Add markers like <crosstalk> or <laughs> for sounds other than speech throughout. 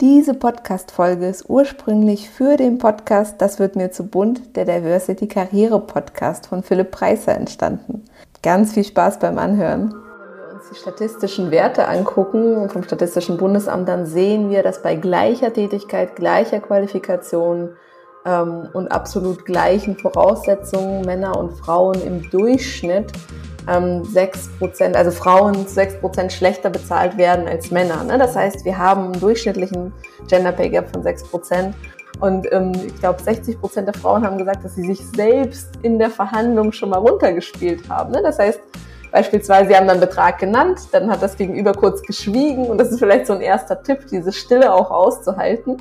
Diese Podcast-Folge ist ursprünglich für den Podcast Das wird mir zu bunt, der Diversity Karriere Podcast von Philipp Preiser entstanden. Ganz viel Spaß beim Anhören. Wenn wir uns die statistischen Werte angucken vom Statistischen Bundesamt, dann sehen wir, dass bei gleicher Tätigkeit, gleicher Qualifikation ähm, und absolut gleichen Voraussetzungen Männer und Frauen im Durchschnitt ähm, 6%, also Frauen 6% schlechter bezahlt werden als Männer. Ne? Das heißt, wir haben einen durchschnittlichen Gender Pay Gap von 6%. Und ähm, ich glaube, 60% der Frauen haben gesagt, dass sie sich selbst in der Verhandlung schon mal runtergespielt haben. Ne? Das heißt, beispielsweise, sie haben dann Betrag genannt, dann hat das Gegenüber kurz geschwiegen und das ist vielleicht so ein erster Tipp, diese Stille auch auszuhalten.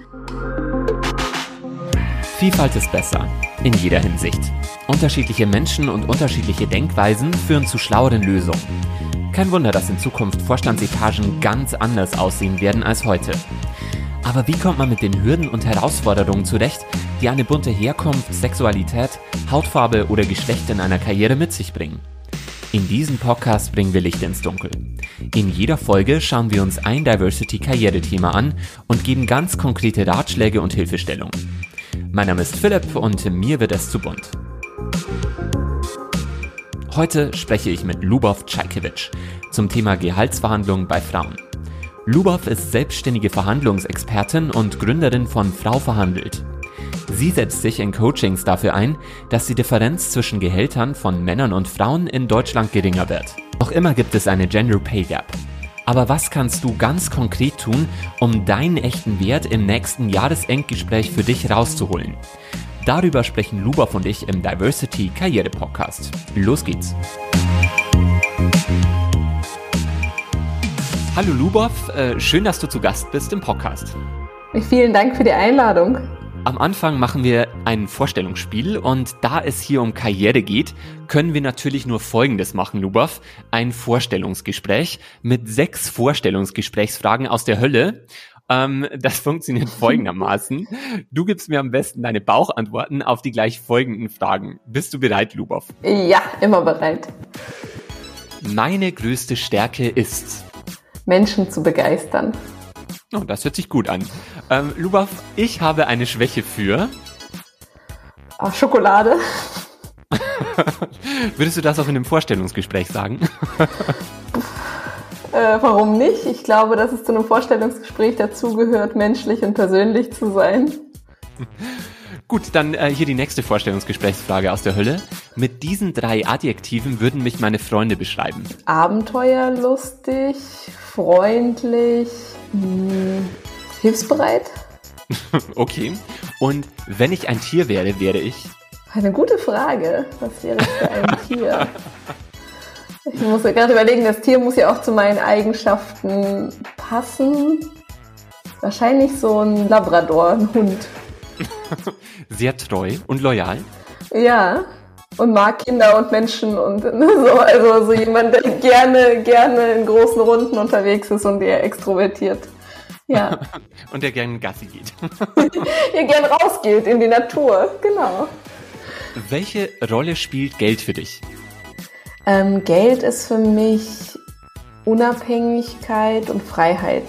Vielfalt ist besser, in jeder Hinsicht. Unterschiedliche Menschen und unterschiedliche Denkweisen führen zu schlaueren Lösungen. Kein Wunder, dass in Zukunft Vorstandsetagen ganz anders aussehen werden als heute. Aber wie kommt man mit den Hürden und Herausforderungen zurecht, die eine bunte Herkunft, Sexualität, Hautfarbe oder Geschlecht in einer Karriere mit sich bringen? In diesem Podcast bringen wir Licht ins Dunkel. In jeder Folge schauen wir uns ein Diversity-Karrierethema an und geben ganz konkrete Ratschläge und Hilfestellungen. Mein Name ist Philipp und mir wird es zu bunt. Heute spreche ich mit Lubov Czajkiewicz zum Thema Gehaltsverhandlungen bei Frauen. Lubov ist selbstständige Verhandlungsexpertin und Gründerin von Frau Verhandelt. Sie setzt sich in Coachings dafür ein, dass die Differenz zwischen Gehältern von Männern und Frauen in Deutschland geringer wird. Noch immer gibt es eine Gender Pay Gap. Aber was kannst du ganz konkret tun, um deinen echten Wert im nächsten Jahresendgespräch für dich rauszuholen? Darüber sprechen Lubov und ich im Diversity Karriere Podcast. Los geht's! Hallo Lubov, äh, schön, dass du zu Gast bist im Podcast. Vielen Dank für die Einladung. Am Anfang machen wir ein Vorstellungsspiel und da es hier um Karriere geht, können wir natürlich nur Folgendes machen, Lubov. Ein Vorstellungsgespräch mit sechs Vorstellungsgesprächsfragen aus der Hölle. Ähm, das <laughs> funktioniert folgendermaßen. Du gibst mir am besten deine Bauchantworten auf die gleich folgenden Fragen. Bist du bereit, Lubov? Ja, immer bereit. Meine größte Stärke ist... Menschen zu begeistern. Oh, das hört sich gut an. Ähm, Lubov, ich habe eine Schwäche für. Ach, Schokolade. <laughs> Würdest du das auch in einem Vorstellungsgespräch sagen? <laughs> äh, warum nicht? Ich glaube, dass es zu einem Vorstellungsgespräch dazugehört, menschlich und persönlich zu sein. <laughs> Gut, dann äh, hier die nächste Vorstellungsgesprächsfrage aus der Hölle. Mit diesen drei Adjektiven würden mich meine Freunde beschreiben. Abenteuerlustig, freundlich, hm, hilfsbereit. <laughs> okay. Und wenn ich ein Tier wäre, wäre ich? Eine gute Frage. Was wäre ich für ein <laughs> Tier? Ich muss ja gerade überlegen, das Tier muss ja auch zu meinen Eigenschaften passen. Wahrscheinlich so ein Labrador, ein Hund. <laughs> Sehr treu und loyal. Ja, und mag Kinder und Menschen und <laughs> so. Also so jemand, der gerne, gerne in großen Runden unterwegs ist und eher extrovertiert. Ja. <laughs> und der gerne Gassi geht. der gern rausgeht in die Natur, genau. Welche Rolle spielt Geld für dich? Ähm, Geld ist für mich Unabhängigkeit und Freiheit.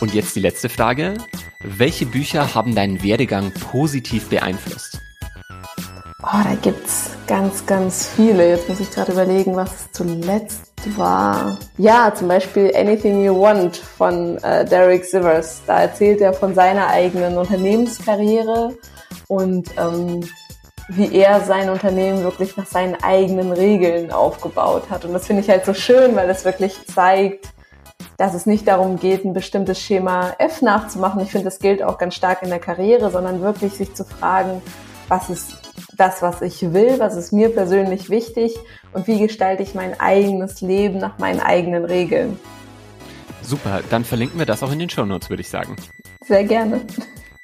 Und jetzt die letzte Frage. Welche Bücher haben deinen Werdegang positiv beeinflusst? Oh, da gibt's ganz, ganz viele. Jetzt muss ich gerade überlegen, was es zuletzt war. Ja, zum Beispiel Anything You Want von äh, Derek Sivers. Da erzählt er von seiner eigenen Unternehmenskarriere und ähm, wie er sein Unternehmen wirklich nach seinen eigenen Regeln aufgebaut hat. Und das finde ich halt so schön, weil es wirklich zeigt, dass es nicht darum geht, ein bestimmtes Schema F nachzumachen. Ich finde, das gilt auch ganz stark in der Karriere, sondern wirklich sich zu fragen, was ist das, was ich will, was ist mir persönlich wichtig und wie gestalte ich mein eigenes Leben nach meinen eigenen Regeln. Super, dann verlinken wir das auch in den Show Notes, würde ich sagen. Sehr gerne.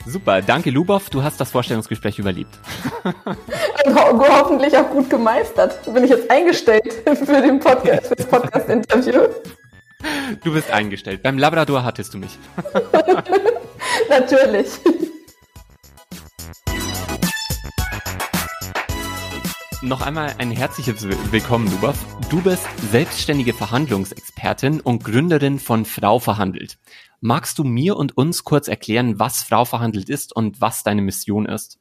Super, danke Lubov, du hast das Vorstellungsgespräch überlebt. <laughs> und ho hoffentlich auch gut gemeistert. Bin ich jetzt eingestellt <laughs> für den Podcast, für das Podcast-Interview? Du bist eingestellt. Beim Labrador hattest du mich. <laughs> Natürlich. Noch einmal ein herzliches Willkommen, Lubov. Du bist selbstständige Verhandlungsexpertin und Gründerin von Frau Verhandelt. Magst du mir und uns kurz erklären, was Frau Verhandelt ist und was deine Mission ist?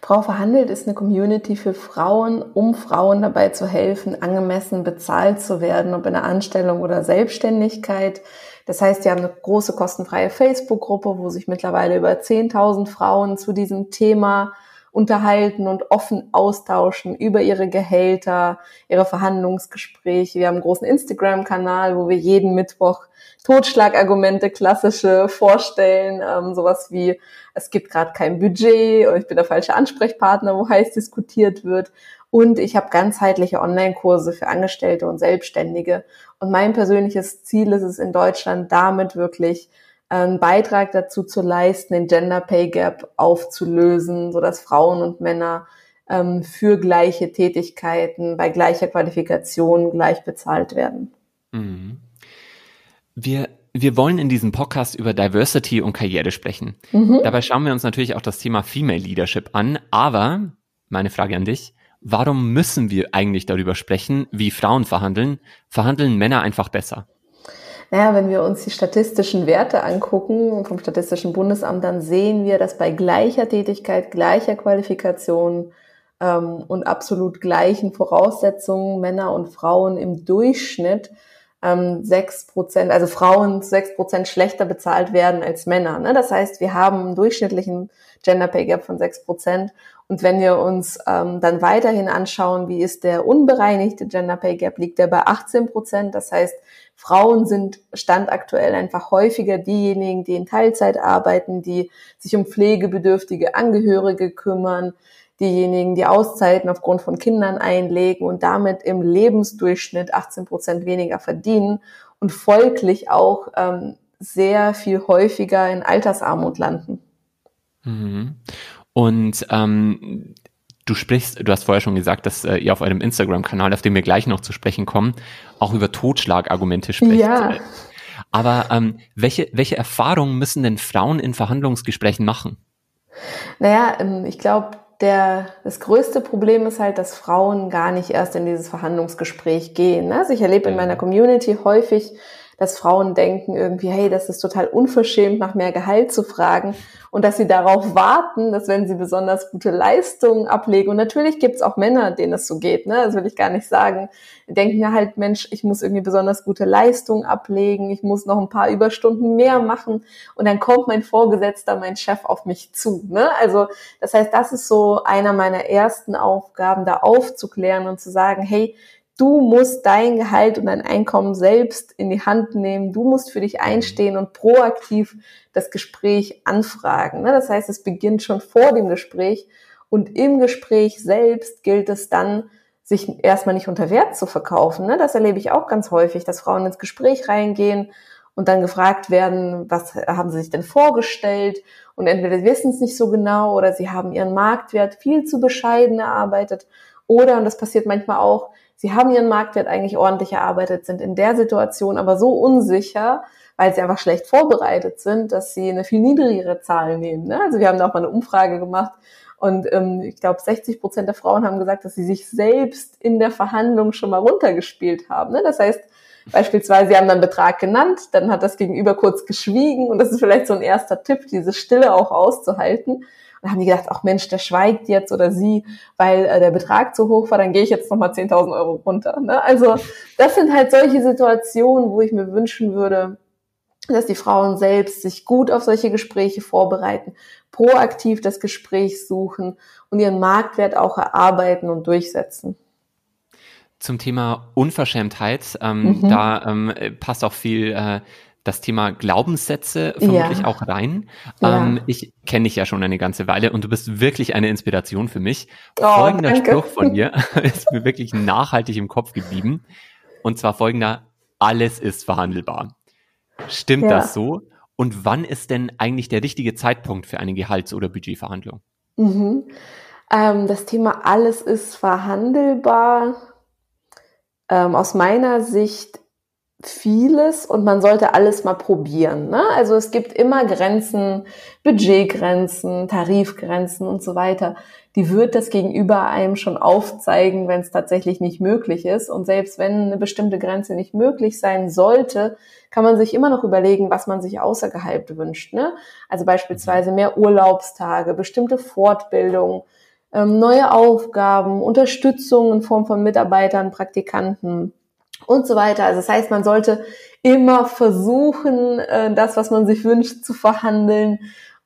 Frau Verhandelt ist eine Community für Frauen, um Frauen dabei zu helfen, angemessen bezahlt zu werden, ob in der Anstellung oder Selbstständigkeit. Das heißt, wir haben eine große kostenfreie Facebook-Gruppe, wo sich mittlerweile über 10.000 Frauen zu diesem Thema unterhalten und offen austauschen über ihre Gehälter, ihre Verhandlungsgespräche. Wir haben einen großen Instagram-Kanal, wo wir jeden Mittwoch Totschlagargumente, klassische vorstellen, ähm, sowas wie, es gibt gerade kein Budget oder ich bin der falsche Ansprechpartner, wo heiß diskutiert wird. Und ich habe ganzheitliche Online-Kurse für Angestellte und Selbstständige. Und mein persönliches Ziel ist es in Deutschland damit wirklich einen Beitrag dazu zu leisten, den Gender Pay Gap aufzulösen, so dass Frauen und Männer ähm, für gleiche Tätigkeiten bei gleicher Qualifikation gleich bezahlt werden. Mhm. Wir wir wollen in diesem Podcast über Diversity und Karriere sprechen. Mhm. Dabei schauen wir uns natürlich auch das Thema Female Leadership an. Aber meine Frage an dich, warum müssen wir eigentlich darüber sprechen, wie Frauen verhandeln? Verhandeln Männer einfach besser? Naja, wenn wir uns die statistischen Werte angucken vom Statistischen Bundesamt, dann sehen wir, dass bei gleicher Tätigkeit, gleicher Qualifikation ähm, und absolut gleichen Voraussetzungen Männer und Frauen im Durchschnitt ähm, sechs Prozent, also Frauen sechs Prozent schlechter bezahlt werden als Männer. Ne? Das heißt, wir haben einen durchschnittlichen Gender Pay Gap von sechs Prozent. Und wenn wir uns ähm, dann weiterhin anschauen, wie ist der unbereinigte Gender Pay Gap, liegt der bei 18 Prozent. Das heißt, Frauen sind standaktuell einfach häufiger diejenigen, die in Teilzeit arbeiten, die sich um pflegebedürftige Angehörige kümmern, diejenigen, die Auszeiten aufgrund von Kindern einlegen und damit im Lebensdurchschnitt 18 Prozent weniger verdienen und folglich auch ähm, sehr viel häufiger in Altersarmut landen. Mhm. Und ähm, du sprichst, du hast vorher schon gesagt, dass äh, ihr auf eurem Instagram-Kanal, auf dem wir gleich noch zu sprechen kommen, auch über Totschlagargumente sprecht. Ja. Aber ähm, welche, welche Erfahrungen müssen denn Frauen in Verhandlungsgesprächen machen? Naja, ähm, ich glaube, der, das größte Problem ist halt, dass Frauen gar nicht erst in dieses Verhandlungsgespräch gehen. Ne? Also ich erlebe in meiner Community häufig, dass Frauen denken irgendwie, hey, das ist total unverschämt, nach mehr Gehalt zu fragen und dass sie darauf warten, dass wenn sie besonders gute Leistungen ablegen, und natürlich gibt es auch Männer, denen es so geht, ne? das will ich gar nicht sagen, denken ja halt, Mensch, ich muss irgendwie besonders gute Leistungen ablegen, ich muss noch ein paar Überstunden mehr machen und dann kommt mein Vorgesetzter, mein Chef auf mich zu. Ne? Also das heißt, das ist so einer meiner ersten Aufgaben, da aufzuklären und zu sagen, hey, Du musst dein Gehalt und dein Einkommen selbst in die Hand nehmen. Du musst für dich mhm. einstehen und proaktiv das Gespräch anfragen. Ne? Das heißt, es beginnt schon vor dem Gespräch und im Gespräch selbst gilt es dann, sich erstmal nicht unter Wert zu verkaufen. Ne? Das erlebe ich auch ganz häufig, dass Frauen ins Gespräch reingehen und dann gefragt werden, was haben sie sich denn vorgestellt? Und entweder wissen es nicht so genau oder sie haben ihren Marktwert viel zu bescheiden erarbeitet. Oder, und das passiert manchmal auch, sie haben ihren Marktwert eigentlich ordentlich erarbeitet, sind in der Situation aber so unsicher, weil sie einfach schlecht vorbereitet sind, dass sie eine viel niedrigere Zahl nehmen. Ne? Also wir haben da auch mal eine Umfrage gemacht und ähm, ich glaube 60 Prozent der Frauen haben gesagt, dass sie sich selbst in der Verhandlung schon mal runtergespielt haben. Ne? Das heißt, beispielsweise, sie haben dann Betrag genannt, dann hat das Gegenüber kurz geschwiegen und das ist vielleicht so ein erster Tipp, diese Stille auch auszuhalten. Und haben die gedacht, ach Mensch, der schweigt jetzt oder sie, weil äh, der Betrag zu hoch war, dann gehe ich jetzt nochmal 10.000 Euro runter. Ne? Also das sind halt solche Situationen, wo ich mir wünschen würde, dass die Frauen selbst sich gut auf solche Gespräche vorbereiten, proaktiv das Gespräch suchen und ihren Marktwert auch erarbeiten und durchsetzen. Zum Thema Unverschämtheit, ähm, mhm. da ähm, passt auch viel äh, das Thema Glaubenssätze vermutlich ja. auch rein. Ja. Ähm, ich kenne dich ja schon eine ganze Weile und du bist wirklich eine Inspiration für mich. Oh, folgender danke. Spruch von dir <laughs> ist mir wirklich nachhaltig im Kopf geblieben. Und zwar folgender, alles ist verhandelbar. Stimmt ja. das so? Und wann ist denn eigentlich der richtige Zeitpunkt für eine Gehalts- oder Budgetverhandlung? Mhm. Ähm, das Thema alles ist verhandelbar. Ähm, aus meiner Sicht vieles und man sollte alles mal probieren. Ne? Also es gibt immer Grenzen, Budgetgrenzen, Tarifgrenzen und so weiter. Die wird das gegenüber einem schon aufzeigen, wenn es tatsächlich nicht möglich ist. Und selbst wenn eine bestimmte Grenze nicht möglich sein sollte, kann man sich immer noch überlegen, was man sich außerhalb wünscht. Ne? Also beispielsweise mehr Urlaubstage, bestimmte Fortbildungen, ähm, neue Aufgaben, Unterstützung in Form von Mitarbeitern, Praktikanten und so weiter. Also das heißt, man sollte immer versuchen, äh, das, was man sich wünscht, zu verhandeln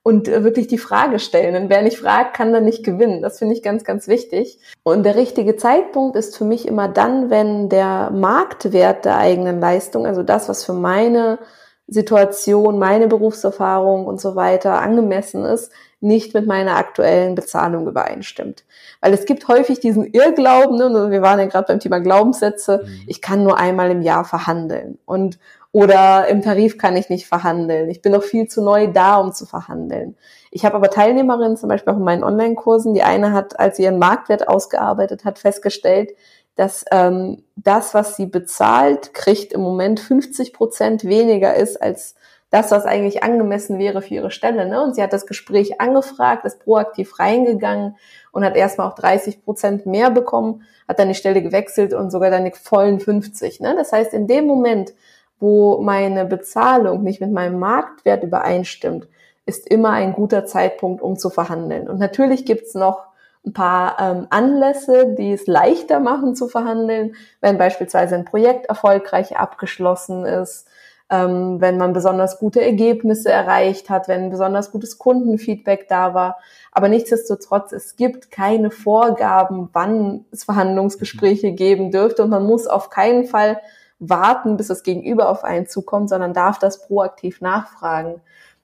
und äh, wirklich die Frage stellen. Denn wer nicht fragt, kann dann nicht gewinnen. Das finde ich ganz, ganz wichtig. Und der richtige Zeitpunkt ist für mich immer dann, wenn der Marktwert der eigenen Leistung, also das, was für meine Situation, meine Berufserfahrung und so weiter angemessen ist, nicht mit meiner aktuellen Bezahlung übereinstimmt. Weil es gibt häufig diesen Irrglauben, ne, wir waren ja gerade beim Thema Glaubenssätze, mhm. ich kann nur einmal im Jahr verhandeln und oder im Tarif kann ich nicht verhandeln. Ich bin noch viel zu neu da, um zu verhandeln. Ich habe aber Teilnehmerinnen, zum Beispiel auch in meinen Online-Kursen, die eine hat, als sie ihren Marktwert ausgearbeitet hat, festgestellt, dass ähm, das, was sie bezahlt, kriegt im Moment 50 Prozent weniger ist als das, was eigentlich angemessen wäre für ihre Stelle. Ne? Und sie hat das Gespräch angefragt, ist proaktiv reingegangen und hat erstmal auch 30 Prozent mehr bekommen, hat dann die Stelle gewechselt und sogar dann die vollen 50. Ne? Das heißt, in dem Moment, wo meine Bezahlung nicht mit meinem Marktwert übereinstimmt, ist immer ein guter Zeitpunkt, um zu verhandeln. Und natürlich gibt's noch ein paar ähm, Anlässe, die es leichter machen zu verhandeln, wenn beispielsweise ein Projekt erfolgreich abgeschlossen ist, ähm, wenn man besonders gute Ergebnisse erreicht hat, wenn besonders gutes Kundenfeedback da war. Aber nichtsdestotrotz, es gibt keine Vorgaben, wann es Verhandlungsgespräche mhm. geben dürfte und man muss auf keinen Fall warten, bis das Gegenüber auf einen zukommt, sondern darf das proaktiv nachfragen.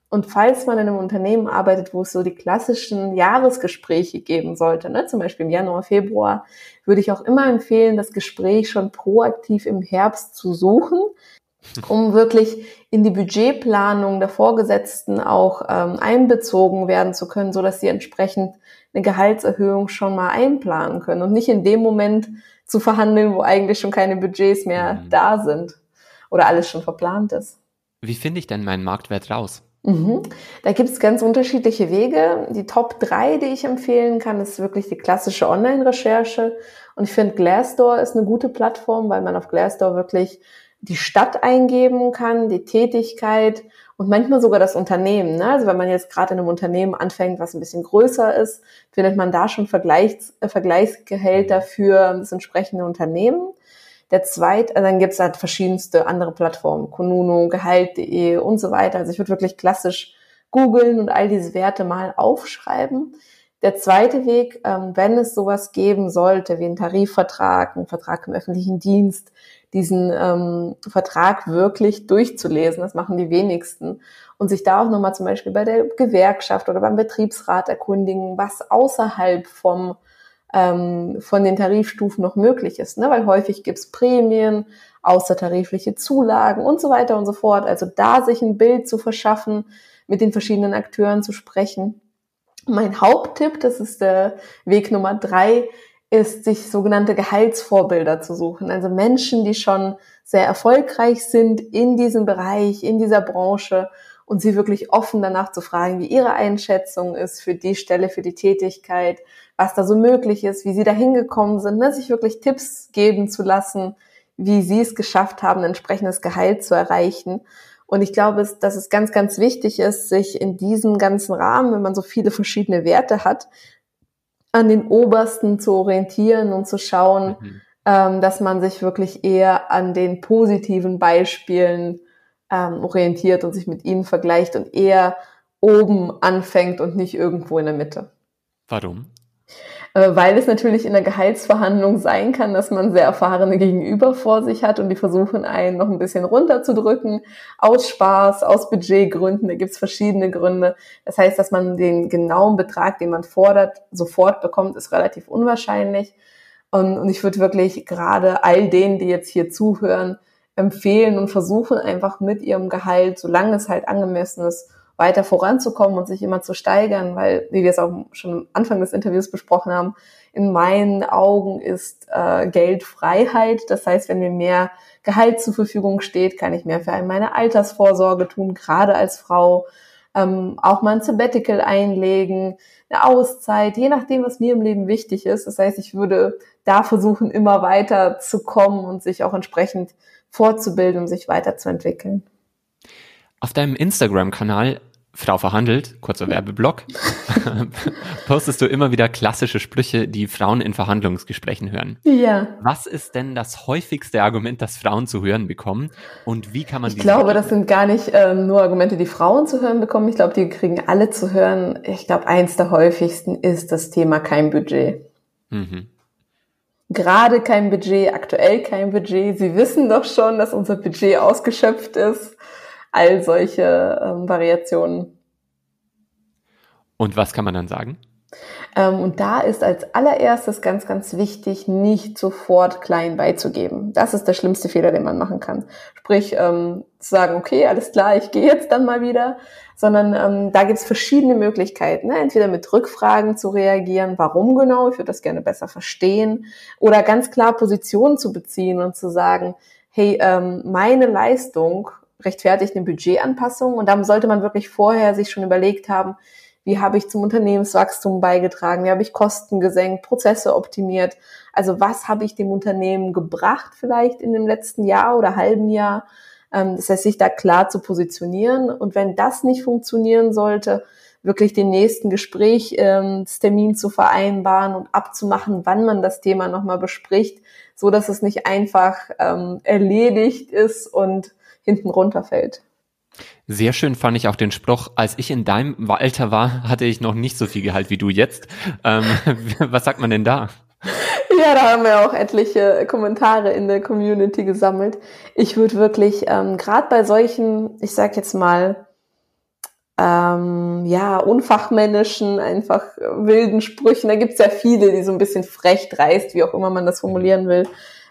Und falls man in einem Unternehmen arbeitet, wo es so die klassischen Jahresgespräche geben sollte, ne, zum Beispiel im Januar, Februar, würde ich auch immer empfehlen, das Gespräch schon proaktiv im Herbst zu suchen, um wirklich in die Budgetplanung der Vorgesetzten auch ähm, einbezogen werden zu können, so dass sie entsprechend eine Gehaltserhöhung schon mal einplanen können und nicht in dem Moment zu verhandeln, wo eigentlich schon keine Budgets mehr mhm. da sind oder alles schon verplant ist. Wie finde ich denn meinen Marktwert raus? Mhm. Da gibt es ganz unterschiedliche Wege. Die Top 3, die ich empfehlen kann, ist wirklich die klassische Online-Recherche. Und ich finde, Glassdoor ist eine gute Plattform, weil man auf Glassdoor wirklich die Stadt eingeben kann, die Tätigkeit und manchmal sogar das Unternehmen. Ne? Also wenn man jetzt gerade in einem Unternehmen anfängt, was ein bisschen größer ist, findet man da schon Vergleichs, äh, Vergleichsgehälter für das entsprechende Unternehmen. Der zweite, also dann gibt es halt verschiedenste andere Plattformen, Konuno, Gehalt.de und so weiter. Also ich würde wirklich klassisch googeln und all diese Werte mal aufschreiben. Der zweite Weg, ähm, wenn es sowas geben sollte, wie ein Tarifvertrag, ein Vertrag im öffentlichen Dienst, diesen ähm, Vertrag wirklich durchzulesen. Das machen die wenigsten. Und sich da auch nochmal zum Beispiel bei der Gewerkschaft oder beim Betriebsrat erkundigen, was außerhalb vom ähm, von den Tarifstufen noch möglich ist. Ne? Weil häufig gibt's Prämien, außertarifliche Zulagen und so weiter und so fort. Also da sich ein Bild zu verschaffen, mit den verschiedenen Akteuren zu sprechen. Mein Haupttipp, das ist der Weg Nummer drei, ist, sich sogenannte Gehaltsvorbilder zu suchen. Also Menschen, die schon sehr erfolgreich sind in diesem Bereich, in dieser Branche und sie wirklich offen danach zu fragen, wie ihre Einschätzung ist für die Stelle, für die Tätigkeit, was da so möglich ist, wie sie da hingekommen sind, ne? sich wirklich Tipps geben zu lassen, wie sie es geschafft haben, ein entsprechendes Gehalt zu erreichen. Und ich glaube, dass es ganz, ganz wichtig ist, sich in diesem ganzen Rahmen, wenn man so viele verschiedene Werte hat, an den obersten zu orientieren und zu schauen, mhm. ähm, dass man sich wirklich eher an den positiven Beispielen ähm, orientiert und sich mit ihnen vergleicht und eher oben anfängt und nicht irgendwo in der Mitte. Warum? Äh, weil es natürlich in der Gehaltsverhandlung sein kann, dass man sehr erfahrene Gegenüber vor sich hat und die versuchen einen noch ein bisschen runterzudrücken, aus Spaß, aus Budgetgründen, da gibt's verschiedene Gründe. Das heißt, dass man den genauen Betrag, den man fordert, sofort bekommt, ist relativ unwahrscheinlich. Und, und ich würde wirklich gerade all denen, die jetzt hier zuhören, empfehlen und versuchen einfach mit ihrem Gehalt, solange es halt angemessen ist, weiter voranzukommen und sich immer zu steigern, weil, wie wir es auch schon am Anfang des Interviews besprochen haben, in meinen Augen ist äh, Geld Freiheit. Das heißt, wenn mir mehr Gehalt zur Verfügung steht, kann ich mehr für meine Altersvorsorge tun, gerade als Frau. Ähm, auch mal ein Sabbatical einlegen, eine Auszeit, je nachdem, was mir im Leben wichtig ist. Das heißt, ich würde da versuchen, immer weiter zu kommen und sich auch entsprechend fortzubilden, um sich weiterzuentwickeln. Auf deinem Instagram-Kanal Frau verhandelt, kurzer Werbeblock, <laughs> postest du immer wieder klassische Sprüche, die Frauen in Verhandlungsgesprächen hören. Ja. Was ist denn das häufigste Argument, das Frauen zu hören bekommen? Und wie kann man Ich glaube, das sind gar nicht ähm, nur Argumente, die Frauen zu hören bekommen. Ich glaube, die kriegen alle zu hören. Ich glaube, eins der häufigsten ist das Thema kein Budget. Mhm. Gerade kein Budget, aktuell kein Budget. Sie wissen doch schon, dass unser Budget ausgeschöpft ist all solche ähm, Variationen. Und was kann man dann sagen? Ähm, und da ist als allererstes ganz, ganz wichtig, nicht sofort klein beizugeben. Das ist der schlimmste Fehler, den man machen kann. Sprich, ähm, zu sagen, okay, alles klar, ich gehe jetzt dann mal wieder, sondern ähm, da gibt es verschiedene Möglichkeiten. Ne? Entweder mit Rückfragen zu reagieren, warum genau, ich würde das gerne besser verstehen, oder ganz klar Positionen zu beziehen und zu sagen, hey, ähm, meine Leistung rechtfertigt eine Budgetanpassung. Und dann sollte man wirklich vorher sich schon überlegt haben, wie habe ich zum Unternehmenswachstum beigetragen, wie habe ich Kosten gesenkt, Prozesse optimiert, also was habe ich dem Unternehmen gebracht vielleicht in dem letzten Jahr oder halben Jahr. Ähm, das heißt, sich da klar zu positionieren. Und wenn das nicht funktionieren sollte, wirklich den nächsten Gesprächstermin ähm, zu vereinbaren und abzumachen, wann man das Thema nochmal bespricht, so dass es nicht einfach ähm, erledigt ist und hinten runterfällt. Sehr schön fand ich auch den Spruch, als ich in deinem Alter war, hatte ich noch nicht so viel Gehalt wie du jetzt. Ähm, <laughs> was sagt man denn da? Ja, da haben wir auch etliche Kommentare in der Community gesammelt. Ich würde wirklich, ähm, gerade bei solchen, ich sag jetzt mal, ähm, ja, unfachmännischen, einfach wilden Sprüchen, da gibt es ja viele, die so ein bisschen frech dreist, wie auch immer man das formulieren will,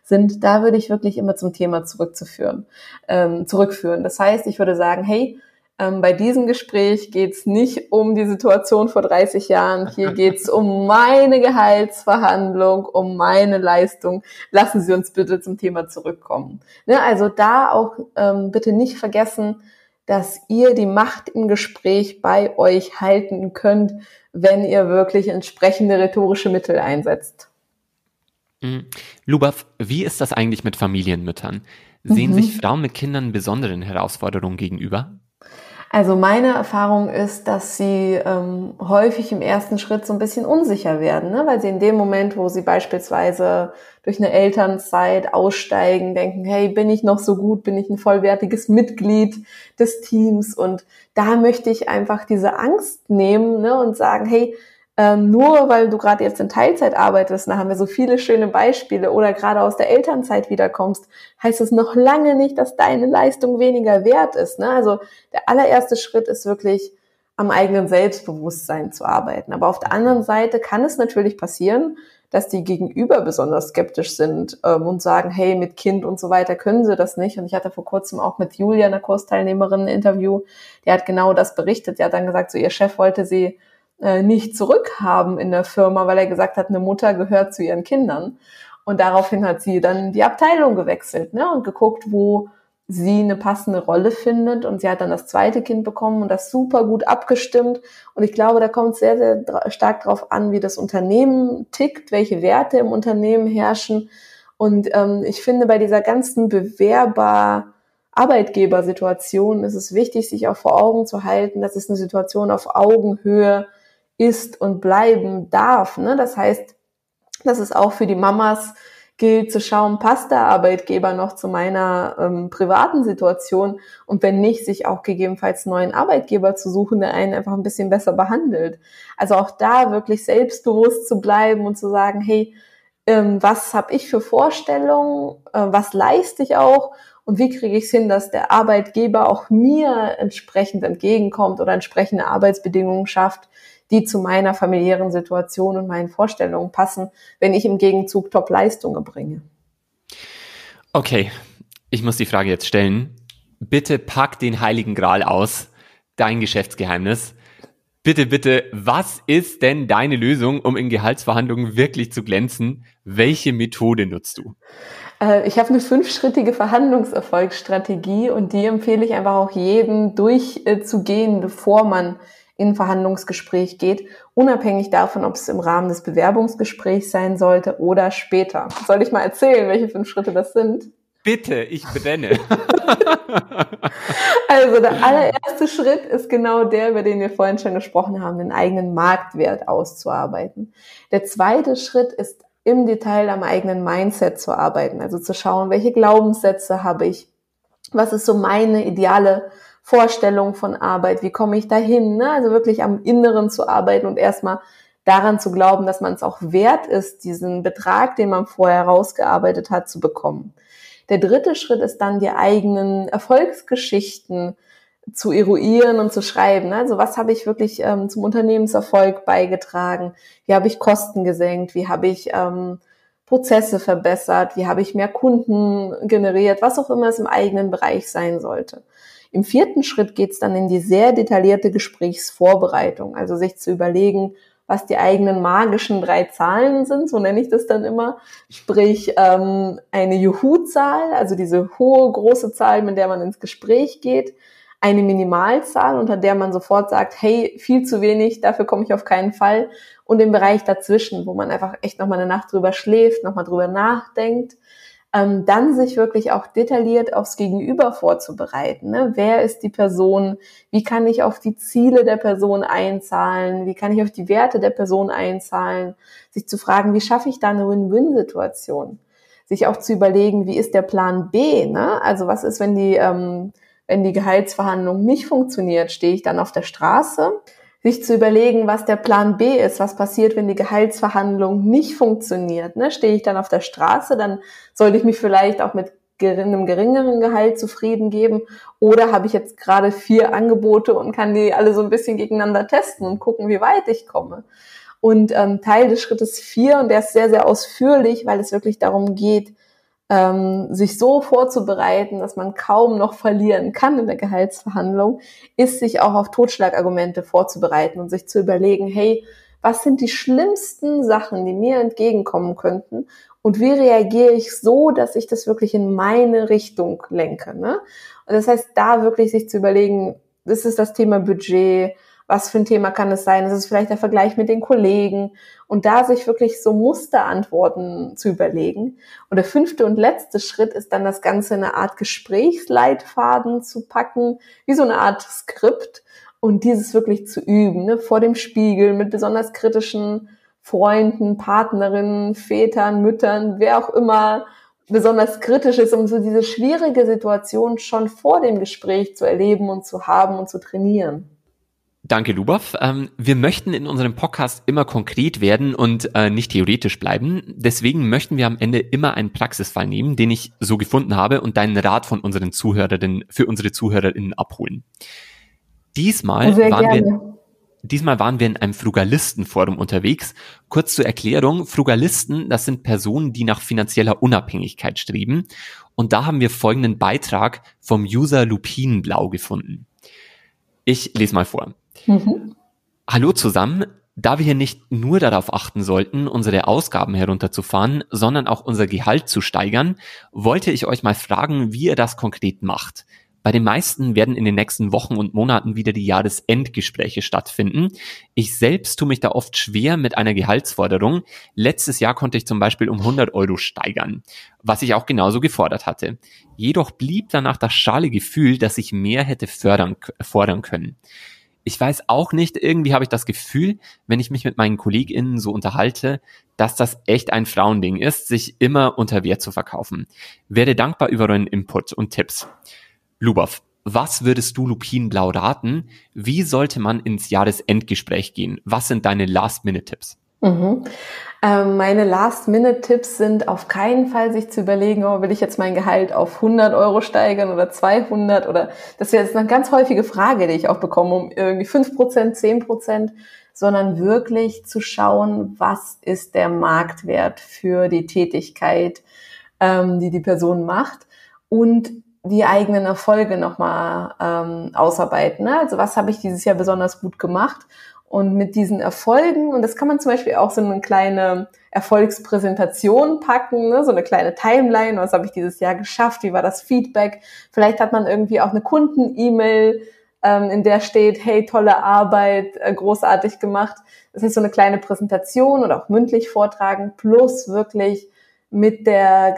sind, da würde ich wirklich immer zum Thema zurückzuführen, ähm, zurückführen. Das heißt, ich würde sagen, hey, ähm, bei diesem Gespräch geht es nicht um die Situation vor 30 Jahren. Hier geht es <laughs> um meine Gehaltsverhandlung, um meine Leistung. Lassen Sie uns bitte zum Thema zurückkommen. Ne, also da auch ähm, bitte nicht vergessen, dass ihr die Macht im Gespräch bei euch halten könnt, wenn ihr wirklich entsprechende rhetorische Mittel einsetzt. Mhm. Lubaf, wie ist das eigentlich mit Familienmüttern? Sehen mhm. sich Frauen mit Kindern besonderen Herausforderungen gegenüber? Also meine Erfahrung ist, dass sie ähm, häufig im ersten Schritt so ein bisschen unsicher werden, ne? weil sie in dem Moment, wo sie beispielsweise durch eine Elternzeit aussteigen, denken, hey, bin ich noch so gut, bin ich ein vollwertiges Mitglied des Teams und da möchte ich einfach diese Angst nehmen ne? und sagen, hey, ähm, nur weil du gerade jetzt in Teilzeit arbeitest, da haben wir so viele schöne Beispiele, oder gerade aus der Elternzeit wiederkommst, heißt es noch lange nicht, dass deine Leistung weniger wert ist. Ne? Also der allererste Schritt ist wirklich am eigenen Selbstbewusstsein zu arbeiten. Aber auf der anderen Seite kann es natürlich passieren, dass die Gegenüber besonders skeptisch sind ähm, und sagen, hey, mit Kind und so weiter können sie das nicht. Und ich hatte vor kurzem auch mit Julia, einer Kursteilnehmerin, ein Interview, die hat genau das berichtet. Die hat dann gesagt, so ihr Chef wollte sie äh, nicht zurückhaben in der Firma, weil er gesagt hat, eine Mutter gehört zu ihren Kindern. Und daraufhin hat sie dann die Abteilung gewechselt ne, und geguckt, wo sie eine passende Rolle findet. Und sie hat dann das zweite Kind bekommen und das super gut abgestimmt. Und ich glaube, da kommt es sehr, sehr stark darauf an, wie das Unternehmen tickt, welche Werte im Unternehmen herrschen. Und ähm, ich finde, bei dieser ganzen Bewerber- Arbeitgebersituation ist es wichtig, sich auch vor Augen zu halten, dass es eine Situation auf Augenhöhe ist und bleiben darf. Ne? Das heißt, dass es auch für die Mamas gilt zu schauen, passt der Arbeitgeber noch zu meiner ähm, privaten Situation und wenn nicht, sich auch gegebenenfalls neuen Arbeitgeber zu suchen, der einen einfach ein bisschen besser behandelt. Also auch da wirklich selbstbewusst zu bleiben und zu sagen, hey, ähm, was habe ich für Vorstellungen, äh, was leiste ich auch und wie kriege ich es hin, dass der Arbeitgeber auch mir entsprechend entgegenkommt oder entsprechende Arbeitsbedingungen schafft, die zu meiner familiären Situation und meinen Vorstellungen passen, wenn ich im Gegenzug Top-Leistungen bringe. Okay, ich muss die Frage jetzt stellen. Bitte pack den Heiligen Gral aus. dein Geschäftsgeheimnis. Bitte, bitte, was ist denn deine Lösung, um in Gehaltsverhandlungen wirklich zu glänzen? Welche Methode nutzt du? Äh, ich habe eine fünfschrittige Verhandlungserfolgsstrategie und die empfehle ich einfach auch jedem durchzugehen, bevor man in ein Verhandlungsgespräch geht, unabhängig davon, ob es im Rahmen des Bewerbungsgesprächs sein sollte oder später. Soll ich mal erzählen, welche fünf Schritte das sind? Bitte, ich brenne. <laughs> also der allererste Schritt ist genau der, über den wir vorhin schon gesprochen haben, den eigenen Marktwert auszuarbeiten. Der zweite Schritt ist im Detail am eigenen Mindset zu arbeiten, also zu schauen, welche Glaubenssätze habe ich, was ist so meine ideale Vorstellung von Arbeit, wie komme ich dahin, ne? also wirklich am Inneren zu arbeiten und erstmal daran zu glauben, dass man es auch wert ist, diesen Betrag, den man vorher rausgearbeitet hat, zu bekommen. Der dritte Schritt ist dann die eigenen Erfolgsgeschichten zu eruieren und zu schreiben. Also was habe ich wirklich ähm, zum Unternehmenserfolg beigetragen? Wie habe ich Kosten gesenkt? Wie habe ich ähm, Prozesse verbessert? Wie habe ich mehr Kunden generiert? Was auch immer es im eigenen Bereich sein sollte. Im vierten Schritt geht es dann in die sehr detaillierte Gesprächsvorbereitung, also sich zu überlegen, was die eigenen magischen drei Zahlen sind, so nenne ich das dann immer. Sprich, ähm, eine Juhu-Zahl, also diese hohe, große Zahl, mit der man ins Gespräch geht, eine Minimalzahl, unter der man sofort sagt, hey, viel zu wenig, dafür komme ich auf keinen Fall. Und den Bereich dazwischen, wo man einfach echt nochmal eine Nacht drüber schläft, nochmal drüber nachdenkt ähm, dann sich wirklich auch detailliert aufs Gegenüber vorzubereiten. Ne? Wer ist die Person? Wie kann ich auf die Ziele der Person einzahlen? Wie kann ich auf die Werte der Person einzahlen? Sich zu fragen, wie schaffe ich da eine Win-Win-Situation? Sich auch zu überlegen, wie ist der Plan B? Ne? Also was ist, wenn die ähm, wenn die Gehaltsverhandlung nicht funktioniert, stehe ich dann auf der Straße? Sich zu überlegen, was der Plan B ist, was passiert, wenn die Gehaltsverhandlung nicht funktioniert. Ne? Stehe ich dann auf der Straße, dann sollte ich mich vielleicht auch mit einem geringeren Gehalt zufrieden geben oder habe ich jetzt gerade vier Angebote und kann die alle so ein bisschen gegeneinander testen und gucken, wie weit ich komme. Und ähm, Teil des Schrittes vier, und der ist sehr, sehr ausführlich, weil es wirklich darum geht, ähm, sich so vorzubereiten, dass man kaum noch verlieren kann in der Gehaltsverhandlung, ist sich auch auf Totschlagargumente vorzubereiten und sich zu überlegen, hey, was sind die schlimmsten Sachen, die mir entgegenkommen könnten und wie reagiere ich so, dass ich das wirklich in meine Richtung lenke. Ne? Und das heißt, da wirklich sich zu überlegen, das ist das Thema Budget, was für ein Thema kann es sein? Das ist vielleicht der Vergleich mit den Kollegen und da sich wirklich so Musterantworten zu überlegen. Und der fünfte und letzte Schritt ist dann das Ganze in eine Art Gesprächsleitfaden zu packen, wie so eine Art Skript und dieses wirklich zu üben, ne? vor dem Spiegel mit besonders kritischen Freunden, Partnerinnen, Vätern, Müttern, wer auch immer besonders kritisch ist, um so diese schwierige Situation schon vor dem Gespräch zu erleben und zu haben und zu trainieren. Danke, Lubov. Ähm, wir möchten in unserem Podcast immer konkret werden und äh, nicht theoretisch bleiben. Deswegen möchten wir am Ende immer einen Praxisfall nehmen, den ich so gefunden habe und deinen Rat von unseren Zuhörerinnen für unsere Zuhörerinnen abholen. Diesmal Sehr waren gerne. wir Diesmal waren wir in einem Frugalistenforum unterwegs. Kurz zur Erklärung, Frugalisten, das sind Personen, die nach finanzieller Unabhängigkeit streben. Und da haben wir folgenden Beitrag vom User Lupinenblau gefunden. Ich lese mal vor. Mhm. Hallo zusammen. Da wir hier nicht nur darauf achten sollten, unsere Ausgaben herunterzufahren, sondern auch unser Gehalt zu steigern, wollte ich euch mal fragen, wie ihr das konkret macht. Bei den meisten werden in den nächsten Wochen und Monaten wieder die Jahresendgespräche stattfinden. Ich selbst tue mich da oft schwer mit einer Gehaltsforderung. Letztes Jahr konnte ich zum Beispiel um 100 Euro steigern, was ich auch genauso gefordert hatte. Jedoch blieb danach das schale Gefühl, dass ich mehr hätte fördern, fordern können ich weiß auch nicht, irgendwie habe ich das Gefühl, wenn ich mich mit meinen KollegInnen so unterhalte, dass das echt ein Frauending ist, sich immer unter Wert zu verkaufen. Werde dankbar über euren Input und Tipps. Lubov, was würdest du Lupinblau raten? Wie sollte man ins Jahresendgespräch gehen? Was sind deine Last-Minute-Tipps? Mhm. Ähm, meine Last-Minute-Tipps sind auf keinen Fall sich zu überlegen, oh, will ich jetzt mein Gehalt auf 100 Euro steigern oder 200 oder das wäre jetzt eine ganz häufige Frage, die ich auch bekomme, um irgendwie 5 Prozent, 10 Prozent, sondern wirklich zu schauen, was ist der Marktwert für die Tätigkeit, ähm, die die Person macht und die eigenen Erfolge nochmal ähm, ausarbeiten. Ne? Also was habe ich dieses Jahr besonders gut gemacht? Und mit diesen Erfolgen, und das kann man zum Beispiel auch so eine kleine Erfolgspräsentation packen, ne? so eine kleine Timeline, was habe ich dieses Jahr geschafft, wie war das Feedback. Vielleicht hat man irgendwie auch eine Kunden-E-Mail, ähm, in der steht, hey, tolle Arbeit, äh, großartig gemacht. Das ist so eine kleine Präsentation oder auch mündlich vortragen, plus wirklich mit der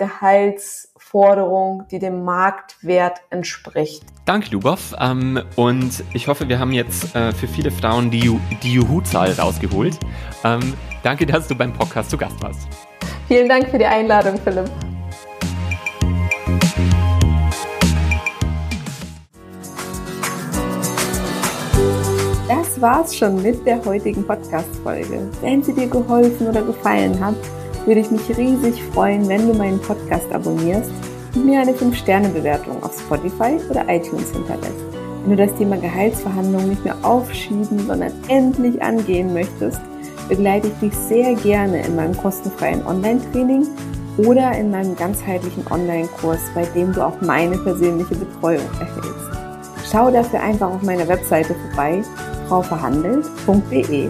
Gehaltsforderung, die dem Marktwert entspricht. Danke, Lubov. Ähm, und ich hoffe, wir haben jetzt äh, für viele Frauen die, die Juhu-Zahl rausgeholt. Ähm, danke, dass du beim Podcast zu Gast warst. Vielen Dank für die Einladung, Philipp. Das war's schon mit der heutigen Podcast-Folge. Wenn sie dir geholfen oder gefallen hat, würde ich mich riesig freuen, wenn du meinen Podcast abonnierst und mir eine 5-Sterne-Bewertung auf Spotify oder iTunes hinterlässt. Wenn du das Thema Gehaltsverhandlungen nicht mehr aufschieben, sondern endlich angehen möchtest, begleite ich dich sehr gerne in meinem kostenfreien Online-Training oder in meinem ganzheitlichen Online-Kurs, bei dem du auch meine persönliche Betreuung erhältst. Schau dafür einfach auf meiner Webseite vorbei, frauverhandelt.de.